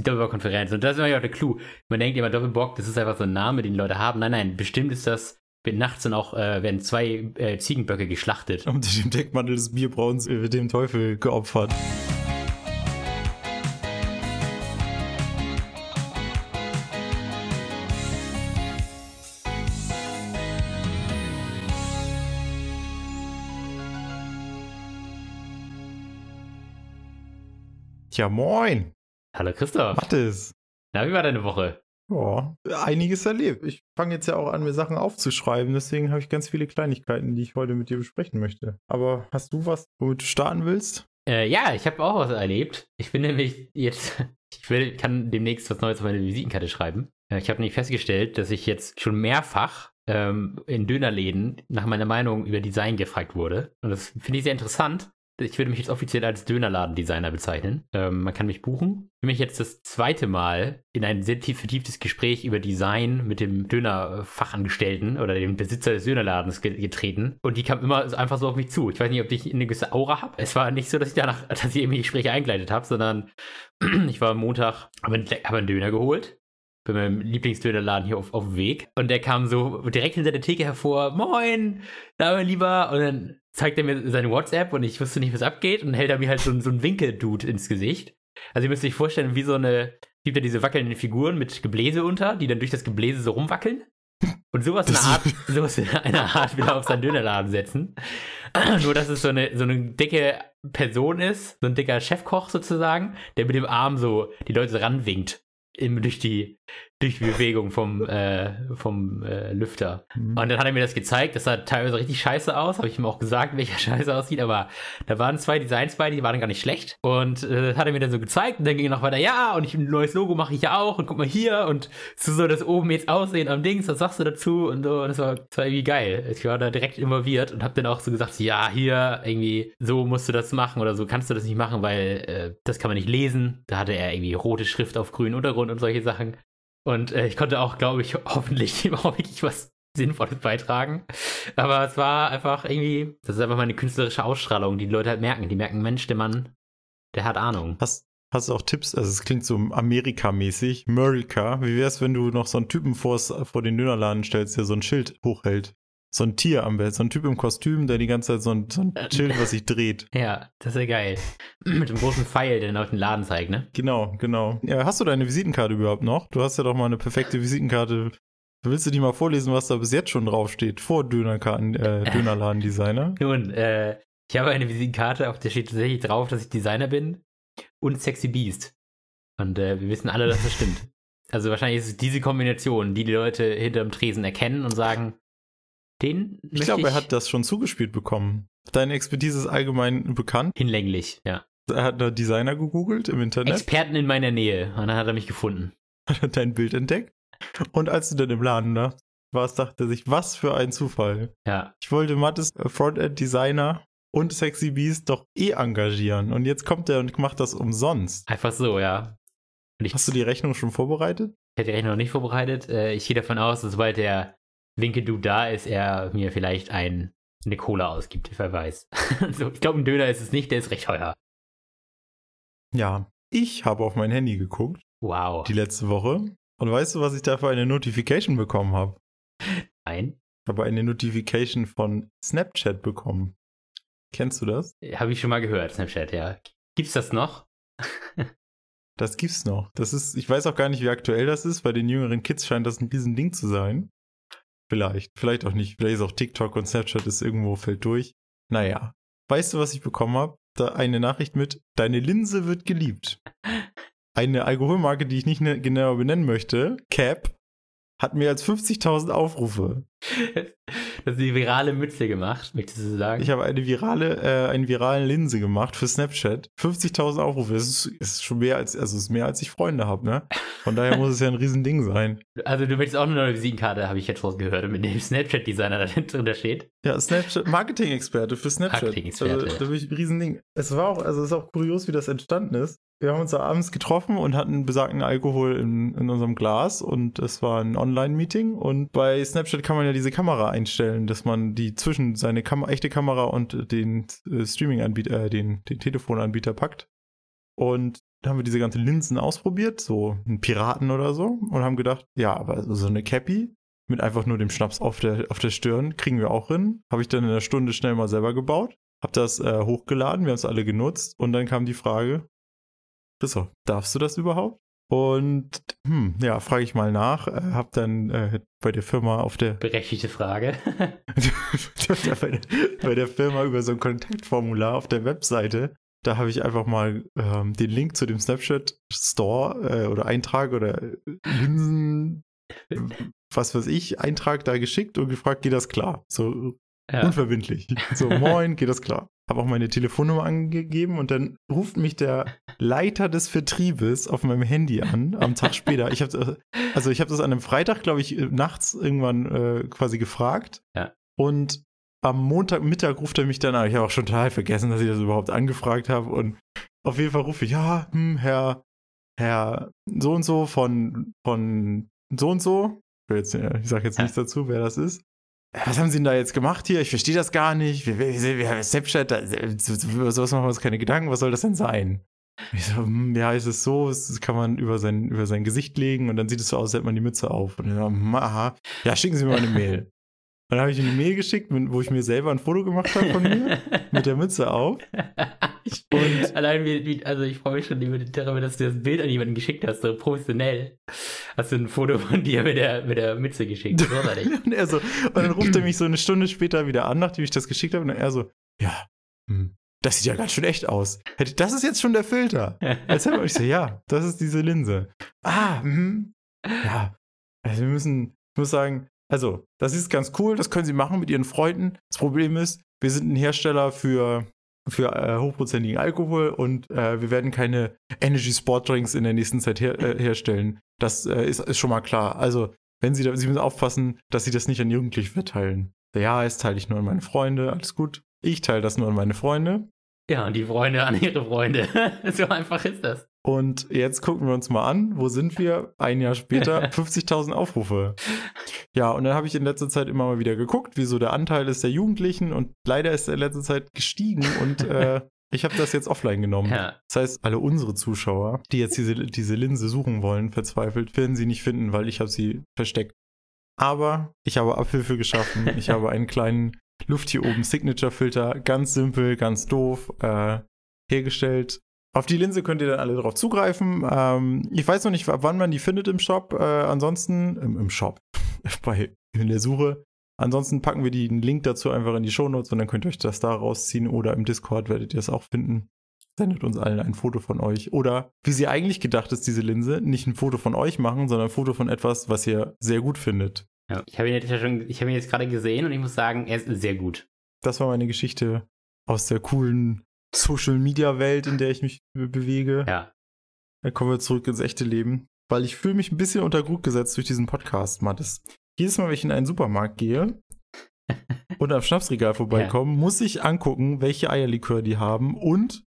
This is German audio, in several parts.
die Doppelbock-Konferenz. Und das ist ja auch der Clou. Man denkt immer, Doppelbock, das ist einfach so ein Name, den Leute haben. Nein, nein, bestimmt ist das, wird nachts dann auch, äh, werden zwei äh, Ziegenböcke geschlachtet. Unter dem Deckmantel des Bierbrauens wird dem Teufel geopfert. Ja, moin. Hallo Christoph. Mathis. Na, wie war deine Woche? Ja, einiges erlebt. Ich fange jetzt ja auch an, mir Sachen aufzuschreiben, deswegen habe ich ganz viele Kleinigkeiten, die ich heute mit dir besprechen möchte. Aber hast du was, womit du starten willst? Äh, ja, ich habe auch was erlebt. Ich bin nämlich jetzt, ich will, kann demnächst was Neues auf meine Visitenkarte schreiben. Äh, ich habe nämlich festgestellt, dass ich jetzt schon mehrfach ähm, in Dönerläden nach meiner Meinung über Design gefragt wurde. Und das finde ich sehr interessant, ich würde mich jetzt offiziell als Dönerladendesigner bezeichnen. Ähm, man kann mich buchen. Ich bin mich jetzt das zweite Mal in ein sehr tief vertieftes Gespräch über Design mit dem Dönerfachangestellten oder dem Besitzer des Dönerladens getreten. Und die kam immer einfach so auf mich zu. Ich weiß nicht, ob ich eine gewisse Aura habe. Es war nicht so, dass ich danach, dass ich irgendwie Gespräche eingeleitet habe, sondern ich war am Montag, habe einen, hab einen Döner geholt bei meinem Lieblingsdönerladen hier auf, auf dem Weg. Und der kam so direkt hinter der Theke hervor, moin, da mein Lieber. Und dann zeigt er mir seine WhatsApp und ich wusste nicht, was abgeht. Und hält er mir halt so, so einen Winkel-Dude ins Gesicht. Also ihr müsst euch vorstellen, wie so eine, gibt ja diese wackelnden Figuren mit Gebläse unter, die dann durch das Gebläse so rumwackeln. Und sowas in einer Art, sowas in einer Art wieder auf seinen Dönerladen setzen. Nur, dass es so eine, so eine dicke Person ist, so ein dicker Chefkoch sozusagen, der mit dem Arm so die Leute ranwinkt durch die, durch die Bewegung vom, äh, vom äh, Lüfter. Mhm. Und dann hat er mir das gezeigt. Das sah teilweise richtig scheiße aus. Habe ich ihm auch gesagt, welcher scheiße aussieht. Aber da waren zwei Designs bei, die waren gar nicht schlecht. Und äh, hat er mir dann so gezeigt. Und dann ging er noch weiter, ja, und ich, ein neues Logo mache ich ja auch. Und guck mal hier. Und so soll das oben jetzt aussehen am Dings. Was sagst du dazu? Und so. Und das war, das war irgendwie geil. Ich war da direkt involviert und habe dann auch so gesagt, ja, hier, irgendwie, so musst du das machen. Oder so kannst du das nicht machen, weil äh, das kann man nicht lesen. Da hatte er irgendwie rote Schrift auf grünen Untergrund und solche Sachen. Und äh, ich konnte auch, glaube ich, hoffentlich auch wirklich was Sinnvolles beitragen. Aber es war einfach irgendwie, das ist einfach meine künstlerische Ausstrahlung, die die Leute halt merken. Die merken, Mensch, der Mann, der hat Ahnung. Hast, hast du auch Tipps? Also es klingt so Amerika-mäßig. Amerika. Wie wär's, wenn du noch so einen Typen vors, vor den Dönerladen stellst, der so ein Schild hochhält? So ein Tier am Bett, so ein Typ im Kostüm, der die ganze Zeit so ein, so ein äh, Schild, was sich dreht. Ja, das ist ja geil. Mit dem großen Pfeil, der dann auf den Laden zeigt, ne? Genau, genau. Ja, hast du deine Visitenkarte überhaupt noch? Du hast ja doch mal eine perfekte Visitenkarte. Willst du die mal vorlesen, was da bis jetzt schon draufsteht? Vor Dönerkarten, äh, Dönerladen-Designer? Nun, äh, ich habe eine Visitenkarte, auf der steht tatsächlich drauf, dass ich Designer bin und Sexy Beast. Und äh, wir wissen alle, dass das stimmt. Also wahrscheinlich ist es diese Kombination, die die Leute hinterm Tresen erkennen und sagen, den ich glaube, er hat das schon zugespielt bekommen. Deine Expertise ist allgemein bekannt. Hinlänglich, ja. Er hat einen Designer gegoogelt im Internet. Experten in meiner Nähe. Und dann hat er mich gefunden. Hat er dein Bild entdeckt. Und als du dann im Laden da warst, dachte er sich, was für ein Zufall. Ja. Ich wollte Mattes Frontend-Designer und Sexy Beast doch eh engagieren. Und jetzt kommt er und macht das umsonst. Einfach so, ja. Hast du die Rechnung schon vorbereitet? Ich hätte die Rechnung noch nicht vorbereitet. Äh, ich gehe davon aus, dass sobald der Winke du da ist, er mir vielleicht ein, eine Cola ausgibt, wer weiß. also, ich glaube, ein Döner ist es nicht, der ist recht teuer. Ja, ich habe auf mein Handy geguckt. Wow. Die letzte Woche. Und weißt du, was ich da für eine Notification bekommen habe? Nein. Ich habe eine Notification von Snapchat bekommen. Kennst du das? Habe ich schon mal gehört, Snapchat, ja. Gibt's das noch? das gibt's noch. Das ist, ich weiß auch gar nicht, wie aktuell das ist. Bei den jüngeren Kids scheint das ein Riesending zu sein. Vielleicht, vielleicht auch nicht. Vielleicht ist auch TikTok und Snapchat ist irgendwo fällt durch. Naja. Weißt du, was ich bekommen habe? Da eine Nachricht mit, deine Linse wird geliebt. Eine Alkoholmarke, die ich nicht ne-, genauer benennen möchte, Cap, hat mehr als 50.000 Aufrufe. Das ist die virale Mütze gemacht, möchtest du sagen? Ich habe eine virale, äh, eine virale Linse gemacht für Snapchat. 50.000 Aufrufe. Das ist, ist, schon mehr als, also ist mehr als ich Freunde habe, ne? Von daher muss es ja ein Riesending sein. Also du möchtest auch eine neue Visitenkarte, habe ich jetzt rausgehört, mit dem Snapchat-Designer da drin steht. Ja, Snapchat, Marketing-Experte für Snapchat. Marketing-Experte. Also, da bin ich ein Riesending. Es war auch, also es ist auch kurios, wie das entstanden ist wir haben uns abends getroffen und hatten besagten Alkohol in, in unserem Glas und es war ein Online-Meeting und bei Snapchat kann man ja diese Kamera einstellen, dass man die zwischen seine Kam echte Kamera und den äh, Streaming-Anbieter, äh, den, den Telefonanbieter packt. Und da haben wir diese ganzen Linsen ausprobiert, so einen Piraten oder so, und haben gedacht, ja, aber so eine Cappy mit einfach nur dem Schnaps auf der, auf der Stirn kriegen wir auch hin. Habe ich dann in einer Stunde schnell mal selber gebaut, habe das äh, hochgeladen, wir haben es alle genutzt und dann kam die Frage, so, darfst du das überhaupt? Und hm, ja, frage ich mal nach. Äh, hab dann äh, bei der Firma auf der. Berechtigte Frage. bei, der, bei, der, Firma über so ein Kontaktformular auf der Webseite. Da habe ich einfach mal ähm, den Link zu dem Snapchat Store äh, oder Eintrag oder Linsen, was weiß ich, Eintrag da geschickt und gefragt, geht das klar? So ja. unverbindlich. So, moin, geht das klar? habe auch meine Telefonnummer angegeben und dann ruft mich der Leiter des Vertriebes auf meinem Handy an, am Tag später. Ich habe also ich habe das an einem Freitag, glaube ich, nachts irgendwann äh, quasi gefragt. Ja. Und am Montagmittag ruft er mich dann an. Ich habe auch schon total vergessen, dass ich das überhaupt angefragt habe. Und auf jeden Fall rufe ich, ja, hm, Herr, Herr so und so von, von so und so. Ich, sage jetzt nichts dazu, wer das ist was haben sie denn da jetzt gemacht hier? Ich verstehe das gar nicht. Wir, wir, wir Snapchat, über sowas machen wir uns keine Gedanken. Was soll das denn sein? Ich so, hm, ja, ist es so, das kann man über sein, über sein Gesicht legen und dann sieht es so aus, als hätte man die Mütze auf. Und dann, hm, aha, ja, schicken Sie mir mal eine Mail. Und dann habe ich eine Mail geschickt, wo ich mir selber ein Foto gemacht habe von mir mit der Mütze auf. Und Allein, wie, also ich freue mich schon darüber, dass du das Bild an jemanden geschickt hast, so professionell. Hast du ein Foto von dir mit der, mit der Mütze geschickt. und, er so, und dann ruft er mich so eine Stunde später wieder an, nachdem ich das geschickt habe. Und er so, ja, hm, das sieht ja ganz schön echt aus. Das ist jetzt schon der Filter. Als hätte ich so, ja, das ist diese Linse. Ah, hm, ja. Also wir müssen, ich muss sagen, also, das ist ganz cool, das können Sie machen mit Ihren Freunden. Das Problem ist, wir sind ein Hersteller für, für äh, hochprozentigen Alkohol und äh, wir werden keine Energy Sport Drinks in der nächsten Zeit her äh, herstellen. Das äh, ist, ist schon mal klar. Also, wenn Sie da, Sie müssen aufpassen, dass Sie das nicht an Jugendliche verteilen. Ja, das teile ich nur an meine Freunde, alles gut. Ich teile das nur an meine Freunde. Ja, und die Freunde an ihre Freunde. so einfach ist das. Und jetzt gucken wir uns mal an, wo sind wir? Ein Jahr später, 50.000 Aufrufe. Ja, und dann habe ich in letzter Zeit immer mal wieder geguckt, wie so der Anteil ist der Jugendlichen und leider ist er in letzter Zeit gestiegen und äh, ich habe das jetzt offline genommen. Ja. Das heißt, alle unsere Zuschauer, die jetzt diese, diese Linse suchen wollen, verzweifelt, werden sie nicht finden, weil ich habe sie versteckt. Aber ich habe Abhilfe geschaffen. Ich habe einen kleinen Luft hier oben Signature-Filter, ganz simpel, ganz doof, äh, hergestellt auf die Linse könnt ihr dann alle drauf zugreifen. Ähm, ich weiß noch nicht, wann man die findet im Shop. Äh, ansonsten, im, im Shop, bei, in der Suche. Ansonsten packen wir den Link dazu einfach in die Shownotes und dann könnt ihr euch das da rausziehen oder im Discord werdet ihr das auch finden. Sendet uns allen ein Foto von euch. Oder wie sie eigentlich gedacht ist, diese Linse, nicht ein Foto von euch machen, sondern ein Foto von etwas, was ihr sehr gut findet. Ja, ich habe ihn, jetzt schon, ich hab ihn jetzt gerade gesehen und ich muss sagen, er ist sehr gut. Das war meine Geschichte aus der coolen Social Media Welt, in der ich mich be bewege. Ja. Dann kommen wir zurück ins echte Leben. Weil ich fühle mich ein bisschen unter Druck gesetzt durch diesen Podcast, Mattes. Jedes Mal, wenn ich in einen Supermarkt gehe und am Schnapsregal vorbeikomme, ja. muss ich angucken, welche Eierlikör die haben und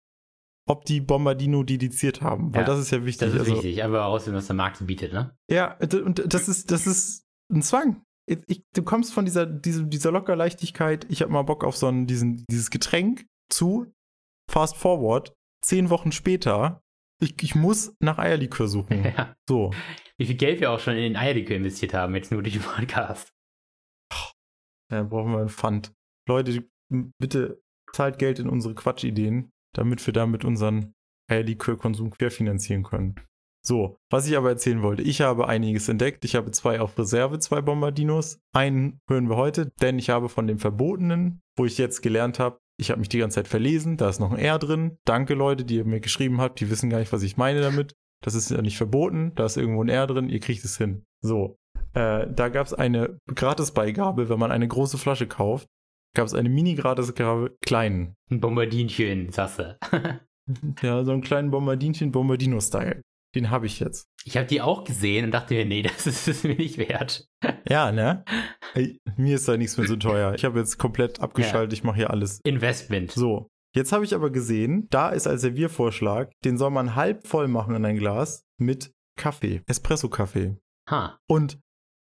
ob die Bombardino dediziert haben. Weil ja, das ist ja wichtig. Das ist also, wichtig, aber außerdem, was der Markt bietet, ne? Ja, und das ist, das ist ein Zwang. Ich, du kommst von dieser, dieser, dieser Lockerleichtigkeit, ich habe mal Bock auf so ein, diesen, dieses Getränk zu, fast forward, zehn Wochen später, ich, ich muss nach Eierlikör suchen. Ja. So. Wie viel Geld wir auch schon in den Eierlikör investiert haben, jetzt nur durch den Podcast. Ja, brauchen wir einen Pfand. Leute, bitte zahlt Geld in unsere Quatschideen, damit wir damit unseren Eierlikörkonsum querfinanzieren können. So, was ich aber erzählen wollte, ich habe einiges entdeckt. Ich habe zwei auf Reserve, zwei Bombardinos. Einen hören wir heute, denn ich habe von dem Verbotenen, wo ich jetzt gelernt habe, ich habe mich die ganze Zeit verlesen, da ist noch ein R drin. Danke Leute, die ihr mir geschrieben habt, die wissen gar nicht, was ich meine damit. Das ist ja nicht verboten, da ist irgendwo ein R drin, ihr kriegt es hin. So, äh, da gab es eine Gratisbeigabe, wenn man eine große Flasche kauft, gab es eine Mini-Gratisgabe kleinen. Ein Bombardinchen, Sasse. ja, so einen kleinen Bombardinchen, Bombardino-Style. Den habe ich jetzt. Ich habe die auch gesehen und dachte mir, nee, das ist es mir nicht wert. Ja, ne? Ey, mir ist da nichts mehr so teuer. Ich habe jetzt komplett abgeschaltet, ja. ich mache hier alles. Investment. So. Jetzt habe ich aber gesehen, da ist als Serviervorschlag, den soll man halb voll machen in ein Glas mit Kaffee, Espresso-Kaffee. Ha. Und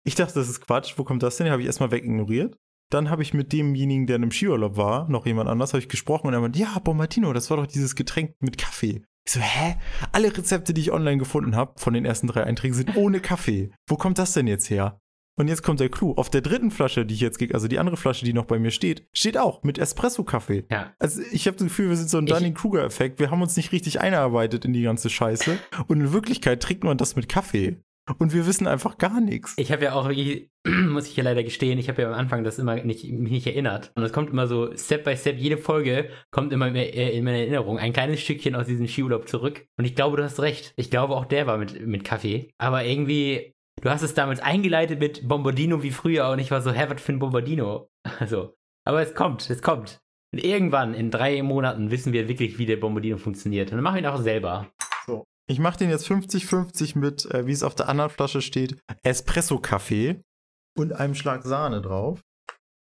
ich dachte, das ist Quatsch. Wo kommt das denn? Den habe ich erstmal wegignoriert. Dann habe ich mit demjenigen, der in einem Skiurlaub war, noch jemand anders, habe ich gesprochen und er meinte, ja, Bomartino, das war doch dieses Getränk mit Kaffee. Ich so, hä? Alle Rezepte, die ich online gefunden habe, von den ersten drei Einträgen, sind ohne Kaffee. Wo kommt das denn jetzt her? Und jetzt kommt der Clou. Auf der dritten Flasche, die ich jetzt, also die andere Flasche, die noch bei mir steht, steht auch mit Espresso-Kaffee. Ja. Also ich habe das Gefühl, wir sind so ein Dunning-Kruger-Effekt. Wir haben uns nicht richtig eingearbeitet in die ganze Scheiße. Und in Wirklichkeit trinkt man das mit Kaffee. Und wir wissen einfach gar nichts. Ich habe ja auch wirklich, muss ich ja leider gestehen, ich habe ja am Anfang das immer nicht, mich nicht erinnert. Und es kommt immer so Step by Step, jede Folge kommt immer in meine Erinnerung ein kleines Stückchen aus diesem Skiurlaub zurück. Und ich glaube, du hast recht. Ich glaube, auch der war mit, mit Kaffee. Aber irgendwie, du hast es damals eingeleitet mit Bombardino wie früher und ich war so, hä, was für ein Bombardino? Also, aber es kommt, es kommt. Und irgendwann, in drei Monaten, wissen wir wirklich, wie der Bombardino funktioniert. Und dann machen wir ihn auch selber. Ich mache den jetzt 50-50 mit, äh, wie es auf der anderen Flasche steht, Espresso-Kaffee und einem Schlag Sahne drauf.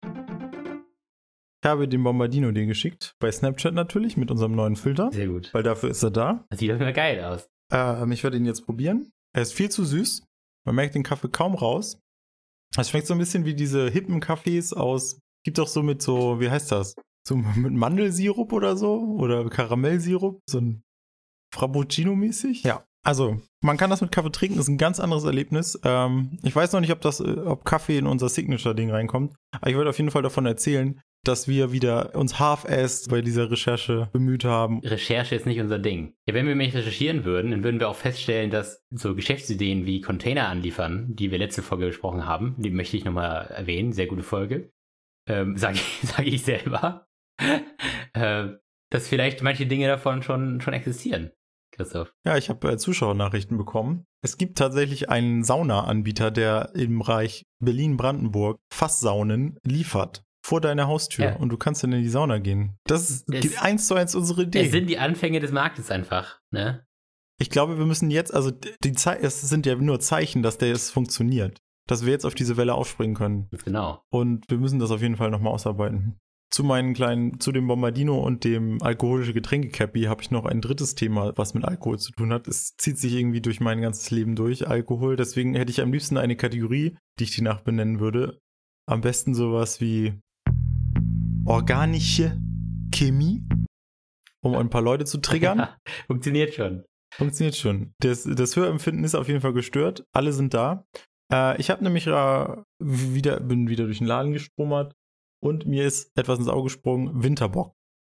Ich habe dem Bombardino den geschickt, bei Snapchat natürlich, mit unserem neuen Filter, Sehr gut. weil dafür ist er da. Das sieht jeden Fall geil aus. Ähm, ich werde ihn jetzt probieren. Er ist viel zu süß. Man merkt den Kaffee kaum raus. Es schmeckt so ein bisschen wie diese hippen Kaffees aus. Gibt doch so mit so, wie heißt das? So mit Mandelsirup oder so? Oder Karamellsirup? So ein Frappuccino-mäßig? Ja. Also, man kann das mit Kaffee trinken, ist ein ganz anderes Erlebnis. Ähm, ich weiß noch nicht, ob das, äh, ob Kaffee in unser Signature-Ding reinkommt, aber ich wollte auf jeden Fall davon erzählen, dass wir wieder uns half-assed bei dieser Recherche bemüht haben. Recherche ist nicht unser Ding. Ja, wenn wir nämlich recherchieren würden, dann würden wir auch feststellen, dass so Geschäftsideen wie Container anliefern, die wir letzte Folge besprochen haben, die möchte ich nochmal erwähnen, sehr gute Folge, ähm, sage ich, sag ich selber, äh, dass vielleicht manche Dinge davon schon, schon existieren. Christoph. Ja, ich habe äh, Zuschauernachrichten bekommen. Es gibt tatsächlich einen Sauna-Anbieter, der im Bereich Berlin-Brandenburg Fasssaunen liefert. Vor deiner Haustür. Ja. Und du kannst dann in die Sauna gehen. Das ist Es- eins zu eins unsere Idee. Es sind die Anfänge des Marktes einfach, ne? ich glaube, wir müssen jetzt, also die Zei es sind ja nur Zeichen, dass der es funktioniert. Dass wir jetzt auf diese Welle aufspringen können. Genau. Und wir müssen das auf jeden Fall nochmal ausarbeiten. Zu meinen kleinen, zu dem Bombardino und dem alkoholische Getränke-Cappy habe ich noch ein drittes Thema, was mit Alkohol zu tun hat. Es zieht sich irgendwie durch mein ganzes Leben durch, Alkohol. Deswegen hätte ich am liebsten eine Kategorie, die ich die nach benennen würde. Am besten sowas wie organische Chemie, um ein paar Leute zu triggern. Funktioniert schon. Funktioniert schon. Das, das Hörempfinden ist auf jeden Fall gestört. Alle sind da. Äh, ich habe nämlich äh, wieder, bin wieder durch den Laden gestromert und mir ist etwas ins Auge gesprungen, Winterbock.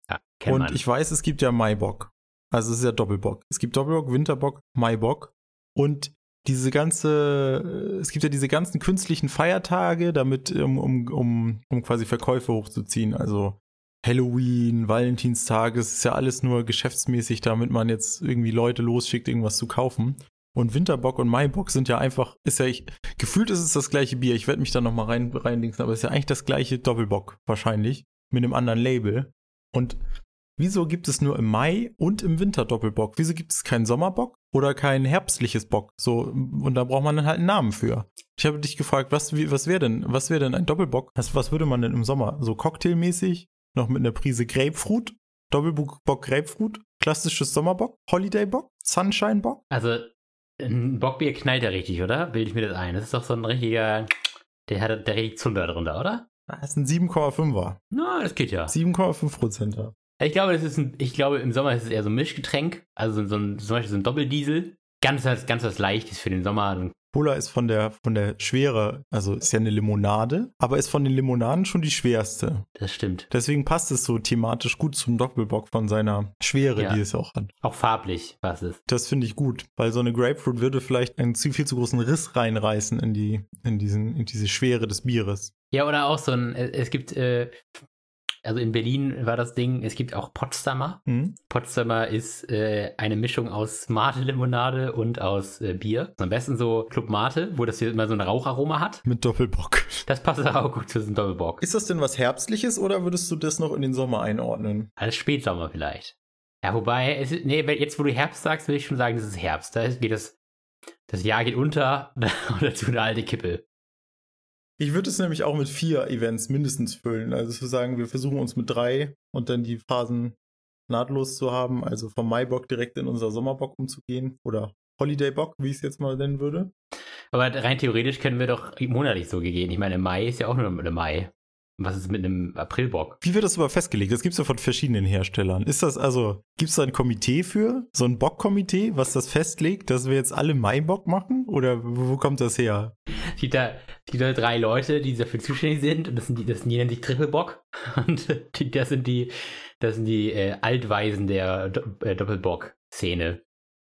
Ja, kennt und man. ich weiß, es gibt ja Maibock. Also es ist ja Doppelbock. Es gibt Doppelbock, Winterbock, Maibock. Und diese ganze, es gibt ja diese ganzen künstlichen Feiertage, damit, um, um, um, um quasi Verkäufe hochzuziehen. Also Halloween, Valentinstag, es ist ja alles nur geschäftsmäßig, damit man jetzt irgendwie Leute losschickt, irgendwas zu kaufen. Und Winterbock und Maibock sind ja einfach, ist ja, ich, gefühlt ist es das gleiche Bier. Ich werde mich da nochmal rein, reindingsen, aber es ist ja eigentlich das gleiche Doppelbock, wahrscheinlich. Mit einem anderen Label. Und wieso gibt es nur im Mai und im Winter Doppelbock? Wieso gibt es keinen Sommerbock oder kein herbstliches Bock? So, und da braucht man dann halt einen Namen für. Ich habe dich gefragt, was, was wäre denn, was wäre denn ein Doppelbock? Was, was würde man denn im Sommer? So cocktailmäßig? Noch mit einer Prise Grapefruit? Doppelbock Grapefruit? Klassisches Sommerbock? Holidaybock? Sunshine-Bock? Also, ein Bockbier knallt ja richtig, oder? Bilde ich mir das ein. Das ist doch so ein richtiger, der hat der richtig Zunder drunter, oder? Das ist ein 7,5er. Na, das geht ja. 7,5 Prozenter. Ich glaube, das ist ein, ich glaube, im Sommer ist es eher so ein Mischgetränk. Also so ein, zum Beispiel so ein Doppeldiesel. Ganz was, ganz was Leichtes für den Sommer. Cola ist von der, von der Schwere, also ist ja eine Limonade, aber ist von den Limonaden schon die schwerste. Das stimmt. Deswegen passt es so thematisch gut zum Doppelbock von seiner Schwere, Ja. die es auch hat. Auch farblich, was es. Das finde ich gut, weil so eine Grapefruit würde vielleicht einen zu viel zu großen Riss reinreißen in die, in diesen, in diese Schwere des Bieres. Ja, oder auch so ein, es gibt, äh, also in Berlin war das Ding, es gibt auch Potsdamer. Hm? Potsdamer ist äh, eine Mischung aus Mate-Limonade und aus äh, Bier. Am besten so Club Mate, wo das hier immer so ein Raucharoma hat. Mit Doppelbock. Das passt auch gut zu diesem Doppelbock. Ist das denn was Herbstliches oder würdest du das noch in den Sommer einordnen? Als Spätsommer vielleicht. Ja, wobei, es ist, nee, jetzt wo du Herbst sagst, will ich schon sagen, das ist Herbst. Da ist- geht das, das Jahr geht unter und dazu eine alte Kippe. Ich würde es nämlich auch mit vier Events mindestens füllen. Also zu sagen, wir versuchen uns mit drei und dann die Phasen nahtlos zu haben. Also vom Maibock direkt in unser Sommerbock umzugehen. Oder Holidaybock, wie ich es jetzt mal nennen würde. Aber rein theoretisch können wir doch monatlich so gehen. Ich meine, Mai ist ja auch nur Mai. Was ist mit einem Aprilbock? Wie wird das aber festgelegt? Das gibt es ja von verschiedenen Herstellern. Ist das also, gibt es da ein Komitee für? So ein Bockkomitee, was das festlegt, dass wir jetzt alle Maibock machen? Oder wo kommt das her? Es gibt da, es gibt da drei Leute, die dafür zuständig sind. Und das sind die, das sind die nennen sich Trippelbock. Und die, das sind die, das sind die äh, Altweisen der Do äh, Doppelbock-Szene,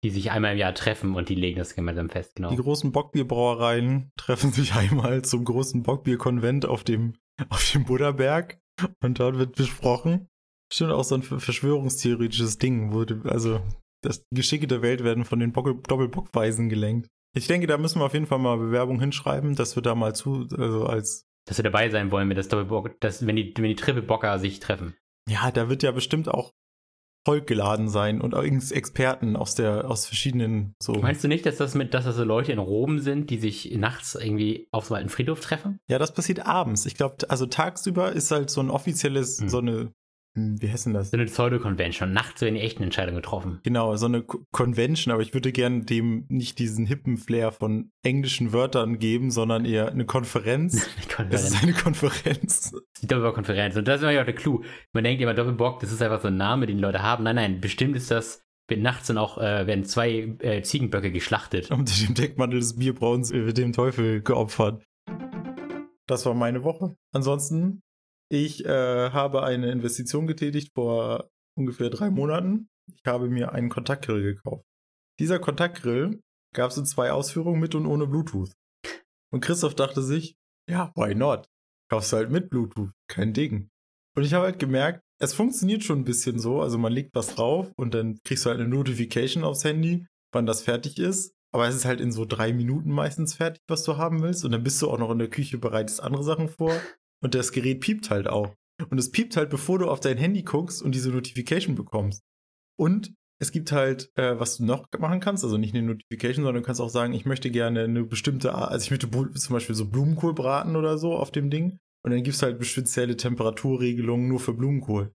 die sich einmal im Jahr treffen und die legen das gemeinsam fest, genau. Die großen Bockbierbrauereien treffen sich einmal zum großen Bockbierkonvent auf dem, auf dem Buddhaberg und dort wird besprochen. Stimmt auch so ein verschwörungstheoretisches Ding, wo also das Geschicke der Welt werden von den Bock Doppelbockweisen gelenkt. Ich denke, da müssen wir auf jeden Fall mal Bewerbung hinschreiben, dass wir da mal zu, also als Dass wir dabei sein wollen, wenn das Doppelbock, dass, wenn die, wenn die Trippelbocker sich treffen. Ja, da wird ja bestimmt auch Volk geladen sein und Experten aus der, aus verschiedenen so. Meinst du nicht, dass das mit, dass das so Leute in Rom sind, die sich nachts irgendwie auf so einen Friedhof treffen? Ja, das passiert abends. Ich glaube, also tagsüber ist halt so ein offizielles, Hm. so eine, wie heißt denn das? So eine Pseudo-Convention. Nachts werden die echten Entscheidungen getroffen. Genau, so eine Co- Convention, aber ich würde gerne dem nicht diesen hippen Flair von englischen Wörtern geben, sondern eher eine Konferenz. Die Es ist Konferenz. eine Konferenz. Die Doppelbock-Konferenz. Und das ist immer auch der Clou. Man denkt immer, Doppelbock, das ist einfach so ein Name, den die Leute haben. Nein, nein, bestimmt ist das, nachts dann auch, äh, werden zwei äh, Ziegenböcke geschlachtet. Unter dem Deckmantel des Bierbrauens wird dem Teufel geopfert. Das war meine Woche. Ansonsten, ich äh, habe eine Investition getätigt vor ungefähr drei Monaten. Ich habe mir einen Kontaktgrill gekauft. Dieser Kontaktgrill gab es in zwei Ausführungen mit und ohne Bluetooth. Und Christoph dachte sich, ja, why not? Kaufst du halt mit Bluetooth, kein Ding. Und ich habe halt gemerkt, es funktioniert schon ein bisschen so. Also man legt was drauf und dann kriegst du halt eine Notification aufs Handy, wann das fertig ist. Aber es ist halt in so drei Minuten meistens fertig, was du haben willst. Und dann bist du auch noch in der Küche, bereitest andere Sachen vor. Und das Gerät piept halt auch. Und es piept halt, bevor du auf dein Handy guckst und diese Notification bekommst. Und es gibt halt, äh, was du noch machen kannst, also nicht eine Notification, sondern du kannst auch sagen, ich möchte gerne eine bestimmte Art, also ich möchte zum Beispiel so Blumenkohl braten oder so auf dem Ding. Und dann gibt es halt spezielle Temperaturregelungen nur für Blumenkohl.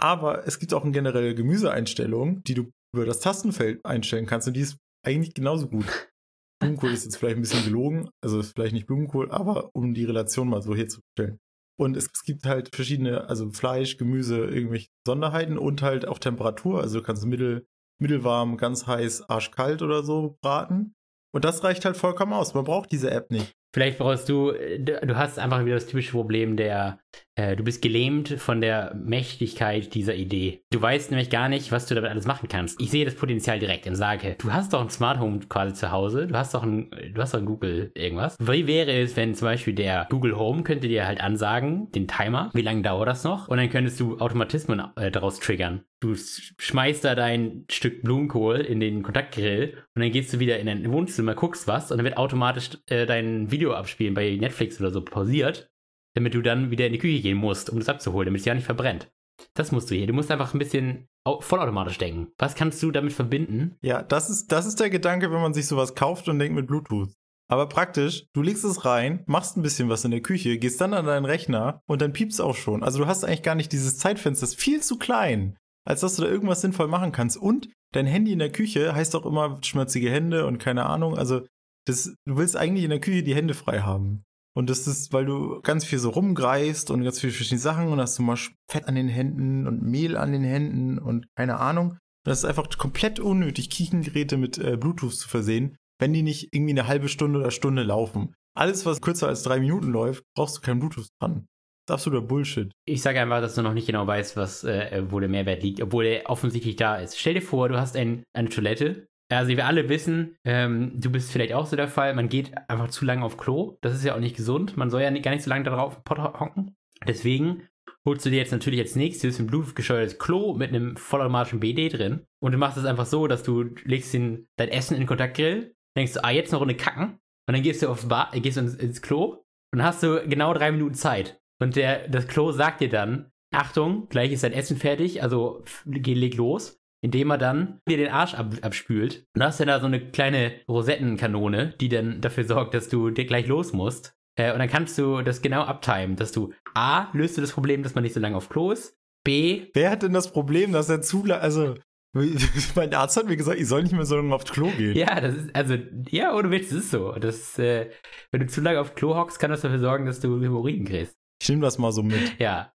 Aber es gibt auch eine generelle Gemüseeinstellung, die du über das Tastenfeld einstellen kannst und die ist eigentlich genauso gut. Blumenkohl ist jetzt vielleicht ein bisschen gelogen, also ist vielleicht nicht Blumenkohl, aber um die Relation mal so herzustellen. Und es, es gibt halt verschiedene, also Fleisch, Gemüse, irgendwelche Sonderheiten und halt auch Temperatur. Also du kannst mittel, mittelwarm, ganz heiß, arschkalt oder so braten. Und das reicht halt vollkommen aus. Man braucht diese App nicht. Vielleicht brauchst du, äh, du hast einfach wieder das typische Problem der, äh, du bist gelähmt von der Mächtigkeit dieser Idee. Du weißt nämlich gar nicht, was du damit alles machen kannst. Ich sehe das Potenzial direkt und sage, du hast doch ein Smart Home quasi zu Hause, du hast doch ein, du hast doch ein Google irgendwas. Wie wäre es, wenn zum Beispiel der Google Home könnte dir halt ansagen, den Timer, wie lange dauert das noch? Und dann könntest du Automatismen äh, daraus triggern. Du sch- schmeißt da dein Stück Blumenkohl in den Kontaktgrill und dann gehst du wieder in dein Wohnzimmer, guckst was und dann wird automatisch äh, dein Video abspielen bei Netflix oder so pausiert, damit du dann wieder in die Küche gehen musst, um das abzuholen, damit es ja nicht verbrennt. Das musst du hier. Du musst einfach ein bisschen au- vollautomatisch denken. Was kannst du damit verbinden? Ja, das ist, das ist der Gedanke, wenn man sich sowas kauft und denkt mit Bluetooth. Aber praktisch, du legst es rein, machst ein bisschen was in der Küche, gehst dann an deinen Rechner und dann piepst auch schon. Also du hast eigentlich gar nicht dieses Zeitfenster, ist viel zu klein, als dass du da irgendwas sinnvoll machen kannst. Und dein Handy in der Küche heißt auch immer schmutzige Hände und keine Ahnung. Also das, du willst eigentlich in der Küche die Hände frei haben. Und das ist, weil du ganz viel so rumgreist und ganz viele verschiedene Sachen und hast du mal Fett an den Händen und Mehl an den Händen und keine Ahnung. Und das ist einfach komplett unnötig, Küchengeräte mit äh, Bluetooth zu versehen, wenn die nicht irgendwie eine halbe Stunde oder Stunde laufen. Alles, was kürzer als drei Minuten läuft, brauchst du kein Bluetooth dran. Das ist absoluter Bullshit. Ich sage einfach, dass du noch nicht genau weißt, was, äh, wo der Mehrwert liegt, obwohl er offensichtlich da ist. Stell dir vor, du hast ein, eine Toilette. Also wir alle wissen, ähm, du bist vielleicht auch so der Fall, man geht einfach zu lange auf Klo. Das ist ja auch nicht gesund. Man soll ja nicht, gar nicht so lange da drauf im Pott hocken. Deswegen holst du dir jetzt natürlich als nächstes ein Bluetooth gesteuertes Klo mit einem vollautomatischen BD drin. Und du machst es einfach so, dass du legst den, dein Essen in den Kontaktgrill, denkst du, ah, jetzt eine Runde kacken. Und dann gehst du aufs Bar, gehst ins, ins Klo und hast du genau drei Minuten Zeit. Und der, das Klo sagt dir dann, Achtung, gleich ist dein Essen fertig, also geh, leg los, indem er dann dir den Arsch ab, abspült. Und hast du da so eine kleine Rosettenkanone, die dann dafür sorgt, dass du dir gleich los musst. Äh, und dann kannst du das genau abtimen, dass du A, löst du das Problem, dass man nicht so lange auf Klo ist, B, Wer hat denn das Problem, dass er zu lange, also, mein Arzt hat mir gesagt, ich soll nicht mehr so lange aufs Klo gehen. ja, das ist, also, ja, ohne Witz, das ist so. Das, äh, wenn du zu lange auf Klo hockst, kann das dafür sorgen, dass du Hämorrhoiden kriegst. Ich nehme das mal so mit. Ja.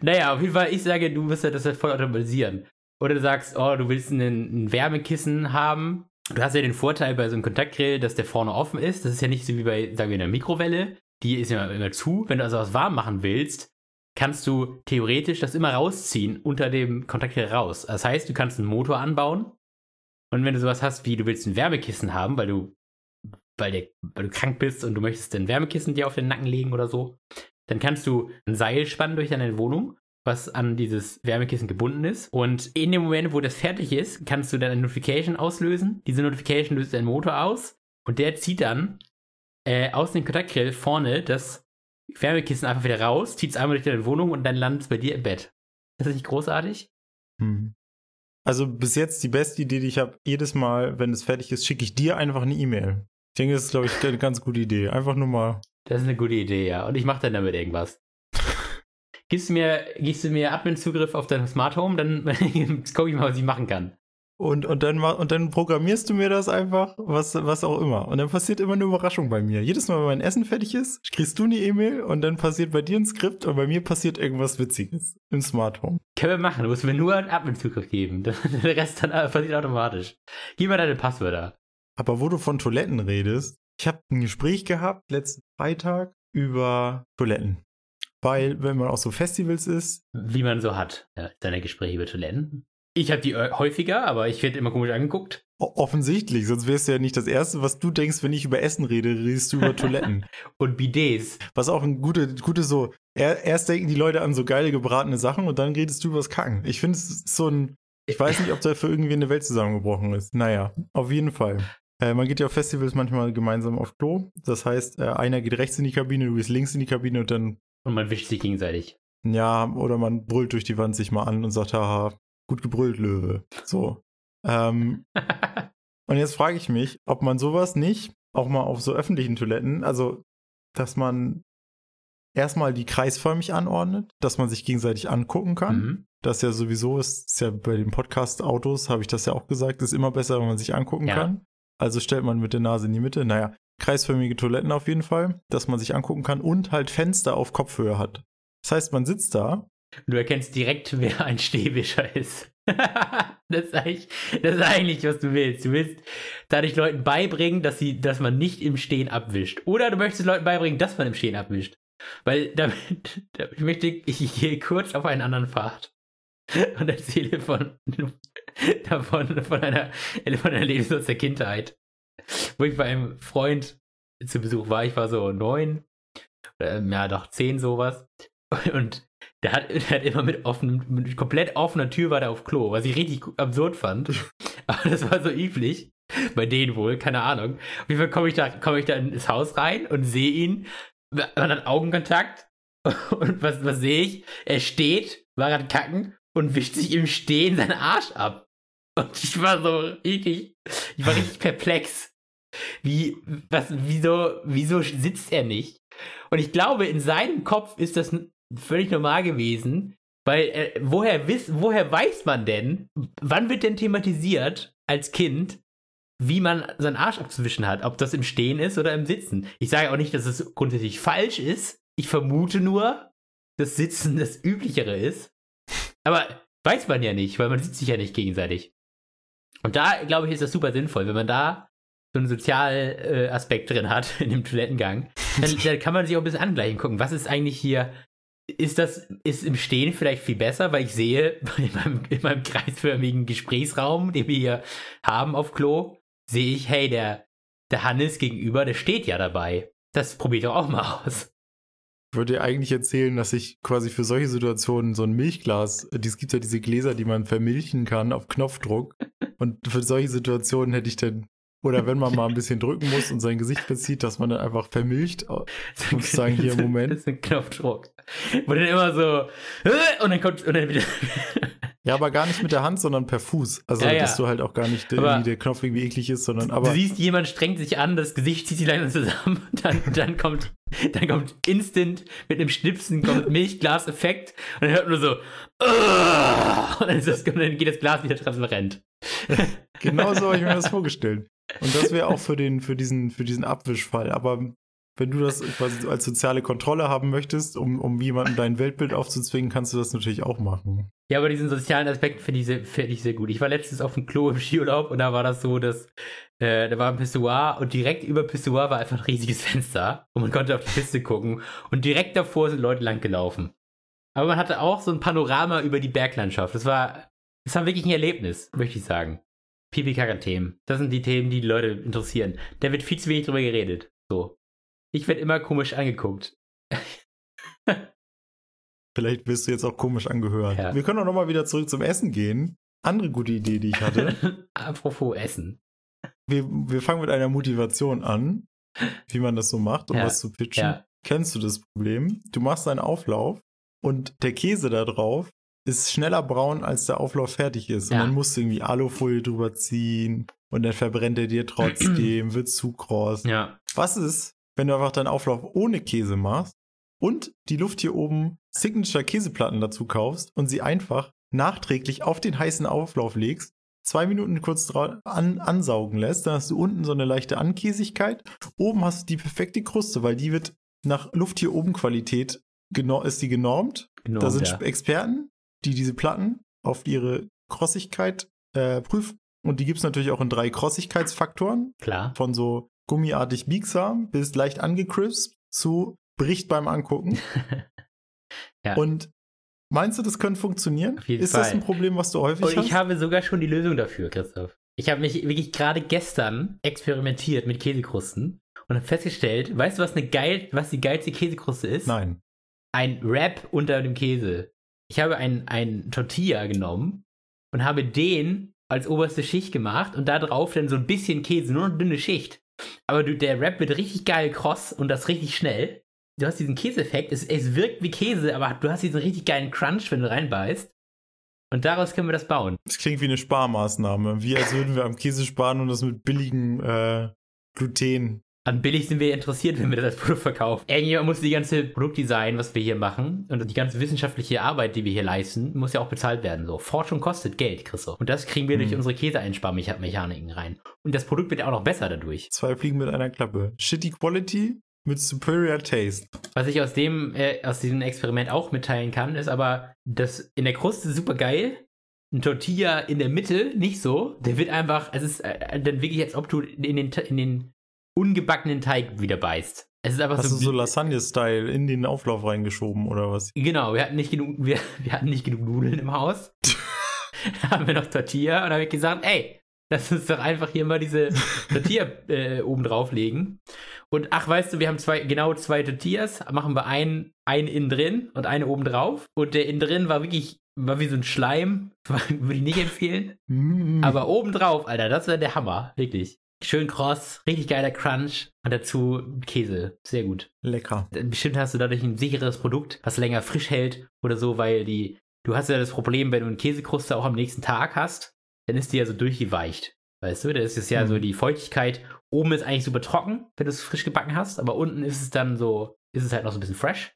Naja, auf jeden Fall, ich sage, du musst ja das voll automatisieren. Oder du sagst, oh, du willst ein Wärmekissen haben. Du hast ja den Vorteil bei so einem Kontaktgrill, dass der vorne offen ist. Das ist ja nicht so wie bei, sagen wir, einer Mikrowelle. Die ist ja immer zu. Wenn du also was warm machen willst, kannst du theoretisch das immer rausziehen unter dem Kontaktgrill raus. Das heißt, du kannst einen Motor anbauen. Und wenn du sowas hast wie, du willst ein Wärmekissen haben, weil du, weil, der, weil du krank bist und du möchtest ein Wärmekissen dir auf den Nacken legen oder so, dann kannst du ein Seil spannen durch deine Wohnung was an dieses Wärmekissen gebunden ist. Und in dem Moment, wo das fertig ist, kannst du dann eine Notification auslösen. Diese Notification löst deinen Motor aus und der zieht dann äh, aus dem Kontaktgrill vorne das Wärmekissen einfach wieder raus, zieht es einmal durch deine Wohnung und dann landet es bei dir im Bett. Ist das nicht großartig? Hm. Also bis jetzt die beste Idee, die ich habe. Jedes Mal, wenn es fertig ist, schicke ich dir einfach eine E-Mail. Ich denke, das ist, glaube ich, eine ganz gute Idee. Einfach nur mal. Das ist eine gute Idee, ja. Und ich mache dann damit irgendwas. Gibst du mir, gibst du mir Admin-Zugriff auf dein Smart Home, dann gucke ich mal, was ich machen kann. Und, und, dann, und dann programmierst du mir das einfach, was, was auch immer. Und dann passiert immer eine Überraschung bei mir. Jedes Mal, wenn mein Essen fertig ist, kriegst du eine E-Mail und dann passiert bei dir ein Skript und bei mir passiert irgendwas Witziges im Smart Home. Können wir machen. Du musst mir nur einen Admin-Zugriff geben. Der Rest dann passiert automatisch. Gib mir deine Passwörter. Aber wo du von Toiletten redest, ich habe ein Gespräch gehabt letzten Freitag über Toiletten. Weil, wenn man auf so Festivals ist. Wie man so hat, ja, seine Gespräche über Toiletten. Ich habe die äh, häufiger, aber ich werde immer komisch angeguckt. Offensichtlich, sonst wärst du ja nicht das Erste, was du denkst, wenn ich über Essen rede, redest du über Toiletten. und Bidets. Was auch ein gute, gute so, erst denken die Leute an so geile gebratene Sachen und dann redest du über das Kacken. Ich finde, es so ein, ich weiß nicht, ob da für irgendwie eine Welt zusammengebrochen ist. Naja, auf jeden Fall. Äh, man geht ja auf Festivals manchmal gemeinsam auf Klo. Das heißt, äh, einer geht rechts in die Kabine, du gehst links in die Kabine und dann und man wischt sich gegenseitig. Ja, oder man brüllt durch die Wand sich mal an und sagt, haha, gut gebrüllt, Löwe. So. Ähm, und jetzt frage ich mich, ob man sowas nicht auch mal auf so öffentlichen Toiletten, also dass man erstmal die kreisförmig anordnet, dass man sich gegenseitig angucken kann. Mhm. Das ja sowieso ist, ist ja bei den Podcast-Autos, habe ich das ja auch gesagt, ist immer besser, wenn man sich angucken ja. kann. Also stellt man mit der Nase in die Mitte. Naja, kreisförmige Toiletten auf jeden Fall, dass man sich angucken kann und halt Fenster auf Kopfhöhe hat. Das heißt, man sitzt da. Du erkennst direkt, wer ein Stehwischer ist. das, ist eigentlich, das ist eigentlich, was du willst. Du willst dadurch Leuten beibringen, dass, sie, dass man nicht im Stehen abwischt. Oder du möchtest Leuten beibringen, dass man im Stehen abwischt. Weil damit, damit möchte ich hier kurz auf einen anderen Pfad und erzähle von, davon, von einer, von einer Lebens aus der Kindheit wo ich bei einem Freund zu Besuch war. Ich war so neun, ähm, ja doch zehn sowas. Und der hat, der hat immer mit offenem, mit komplett offener Tür war der auf Klo, was ich richtig absurd fand. Aber das war so üblich. Bei denen wohl, keine Ahnung. Auf jeden Fall komme ich da, komme ich da ins Haus rein und sehe ihn. Man hat Augenkontakt. Und was, was sehe ich? Er steht, war gerade kacken und wischt sich im Stehen seinen Arsch ab. Und ich war so richtig, ich war richtig perplex. Wie, was, wieso, wieso sitzt er nicht? Und ich glaube, in seinem Kopf ist das völlig normal gewesen, weil äh, woher, wiss, woher weiß man denn, wann wird denn thematisiert als Kind, wie man seinen Arsch abzuwischen hat, ob das im Stehen ist oder im Sitzen. Ich sage auch nicht, dass es grundsätzlich falsch ist. Ich vermute nur, dass Sitzen das Üblichere ist. Aber weiß man ja nicht, weil man sitzt sich ja nicht gegenseitig. Und da, glaube ich, ist das super sinnvoll, wenn man da so einen Sozialaspekt äh, drin hat in dem Toilettengang, dann, dann, kann man sich auch ein bisschen angleichen, gucken, was ist eigentlich hier, ist das, ist im Stehen vielleicht viel besser, weil ich sehe in meinem, in meinem kreisförmigen Gesprächsraum, den wir hier haben auf Klo, sehe ich, hey, der, der Hannes gegenüber, der steht ja dabei. Das probiere ich doch auch mal aus. Ich würde dir eigentlich erzählen, dass ich quasi für solche Situationen so ein Milchglas, es gibt ja diese Gläser, die man vermilchen kann auf Knopfdruck. Und für solche Situationen hätte ich dann oder wenn man mal ein bisschen drücken muss und sein Gesicht bezieht, dass man dann einfach vermilcht. Sozusagen hier im Moment. Das ist ein Knopfdruck. Wo dann immer so, äh, und dann kommt, und dann wieder. Ja, aber gar nicht mit der Hand, sondern per Fuß. Also, ja, ja. dass du halt auch gar nicht irgendwie der Knopf irgendwie eklig ist, sondern aber. Du siehst, jemand strengt sich an, das Gesicht zieht sich langsam zusammen, dann, dann kommt, dann kommt instant mit einem Schnipsen kommt Milchglas-Effekt und dann hört man nur so, und dann, das, und dann geht das Glas wieder transparent. genau so habe ich mir das vorgestellt. Und das wäre auch für den, für diesen, für diesen Abwischfall. Aber Wenn du das quasi als soziale Kontrolle haben möchtest, um, um jemandem dein Weltbild aufzuzwingen, kannst du das natürlich auch machen. Ja, aber diesen sozialen Aspekt finde ich, sehr, find ich sehr gut. Ich war letztens auf dem Klo im Skiurlaub und da war das so, dass äh, da war ein Pissoir und direkt über Pissoir war einfach ein riesiges Fenster und man konnte auf die Piste gucken und direkt davor sind Leute lang gelaufen. Aber man hatte auch so ein Panorama über die Berglandschaft. Das war, das war wirklich ein Erlebnis, möchte ich sagen. Pipi themen Das sind die Themen, die die Leute interessieren. Da wird viel zu wenig drüber geredet. So. Ich werde immer komisch angeguckt. Vielleicht wirst du jetzt auch komisch angehört. Ja. Wir können auch nochmal wieder zurück zum Essen gehen. Andere gute Idee, die ich hatte. Apropos Essen. Wir, wir fangen mit einer Motivation an, wie man das so macht, um Ja. was zu pitchen. Ja. Kennst du das Problem? Du machst einen Auflauf und der Käse da drauf ist schneller braun, als der Auflauf fertig ist. Ja. Und dann musst du irgendwie Alufolie drüber ziehen und dann verbrennt er dir trotzdem, wird zu kross. Ja. Was ist, wenn du einfach deinen Auflauf ohne Käse machst und die Luft hier oben Signature Käseplatten dazu kaufst und sie einfach nachträglich auf den heißen Auflauf legst, zwei Minuten kurz an, ansaugen lässt, dann hast du unten so eine leichte Ankäsigkeit. Oben hast du die perfekte Kruste, weil die wird nach Luft hier oben Qualität ist die genormt. Genau. da sind ja. Experten, die diese Platten auf ihre Krossigkeit äh, prüfen. Und die gibt es natürlich auch in drei Krossigkeitsfaktoren Klar. von so gummiartig biegsam bis leicht angecrispt zu bricht beim Angucken. Ja. Und meinst du, das könnte funktionieren? Auf jeden Ist das Fall. ein Problem, was du häufig Und hast? ich habe sogar schon die Lösung dafür, Christoph. Ich habe mich wirklich gerade gestern experimentiert mit Käsekrusten und habe festgestellt, weißt du, was, eine geil, was die geilste Käsekruste ist? Nein. Ein Wrap unter dem Käse. Ich habe einen, Tortilla genommen und habe den als oberste Schicht gemacht und da drauf dann so ein bisschen Käse, nur eine dünne Schicht. Aber du, der Wrap wird richtig geil kross und das richtig schnell. Du hast diesen Käseeffekt, es, es wirkt wie Käse, aber du hast diesen richtig geilen Crunch, wenn du reinbeißt. Und daraus können wir das bauen. Das klingt wie eine Sparmaßnahme. Wie als würden wir am Käse sparen und das mit billigem äh, Gluten. An billig sind wir interessiert, wenn wir das als Produkt verkaufen. Irgendjemand muss die ganze Produktdesign, was wir hier machen, und die ganze wissenschaftliche Arbeit, die wir hier leisten, muss ja auch bezahlt werden. So, Forschung kostet Geld, Christoph. Und das kriegen wir durch Hm. unsere Käseeinsparmechaniken rein. Und das Produkt wird auch noch besser dadurch. Zwei Fliegen mit einer Klappe. Shitty Quality mit Superior Taste. Was ich aus dem, äh, aus diesem Experiment auch mitteilen kann, ist aber, dass in der Kruste super geil, ein Tortilla in der Mitte nicht so. Der wird einfach, es ist äh, dann wirklich, als ob du in den, in den ungebackenen Teig wieder beißt. Es ist einfach Hast so. du so Lasagne-Style in den Auflauf reingeschoben oder was? Genau, wir hatten nicht genug, wir, wir hatten nicht genug Nudeln im Haus. da haben wir noch Tortilla und da habe ich gesagt, ey, lass uns doch einfach hier mal diese Tortilla äh, oben drauflegen. Und ach, weißt du, wir haben zwei, genau zwei Tortillas, machen wir einen, einen innen drin und eine oben drauf. Und der innen drin war wirklich, war wie so ein Schleim, würde ich nicht empfehlen. Mm. Aber oben drauf, Alter, das wäre der Hammer, wirklich. Schön kross, richtig geiler Crunch und dazu Käse. Sehr gut. Lecker. Bestimmt hast du dadurch ein sicheres Produkt, was länger frisch hält oder so, weil die, du hast ja das Problem, wenn du eine Käsekruste auch am nächsten Tag hast, dann ist die ja so durchgeweicht. Weißt du, da ist es ja Mhm. so die Feuchtigkeit. Oben ist eigentlich super trocken, wenn du es frisch gebacken hast, aber unten ist es dann so, ist es halt noch so ein bisschen fresh.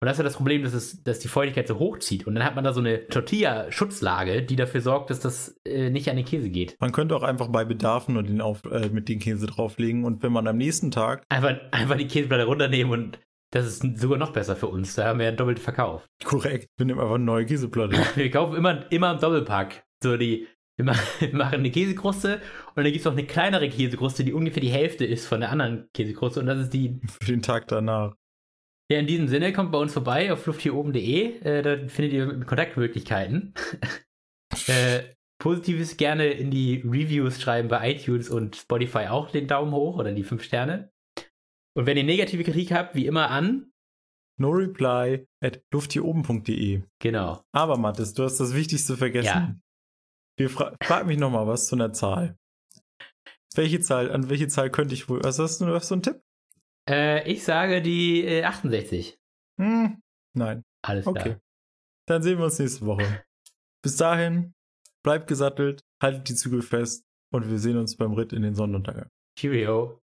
Und das ist ja das Problem, dass, es, dass die Feuchtigkeit so hochzieht. Und dann hat man da so eine Tortilla-Schutzlage, die dafür sorgt, dass das äh, nicht an den Käse geht. Man könnte auch einfach bei Bedarf nur den auf, äh, mit den Käse drauflegen und wenn man am nächsten Tag, Einfach, einfach die Käseplatte runternehmen und das ist sogar noch besser für uns. Da haben wir ja doppelt verkauft. korrekt, wir nehmen einfach eine neue Käseplatte. Wir kaufen immer, immer im Doppelpack. So die, wir machen eine Käsekruste und dann gibt es noch eine kleinere Käsekruste, die ungefähr die Hälfte ist von der anderen Käsekruste und das ist die. Für den Tag danach. Ja, in diesem Sinne kommt bei uns vorbei auf lufthieroben.de, äh, da findet ihr Kontaktmöglichkeiten. äh, Positives gerne in die Reviews schreiben bei iTunes und Spotify auch den Daumen hoch oder die 5 Sterne. Und wenn ihr negative Kritik habt, wie immer an. No reply at lufthieroben.de. Genau. Aber Mathis, du hast das Wichtigste vergessen. Ja. Wir fra frag mich nochmal was zu einer Zahl. Welche Zahl, an welche Zahl könnte ich wohl, was hast du, hast du einen Tipp? Äh, ich sage die äh, 68. Hm, nein. Alles klar. Okay. Dann sehen wir uns nächste Woche. Bis dahin, bleibt gesattelt, haltet die Zügel fest und wir sehen uns beim Ritt in den Sonnenuntergang. Cheerio.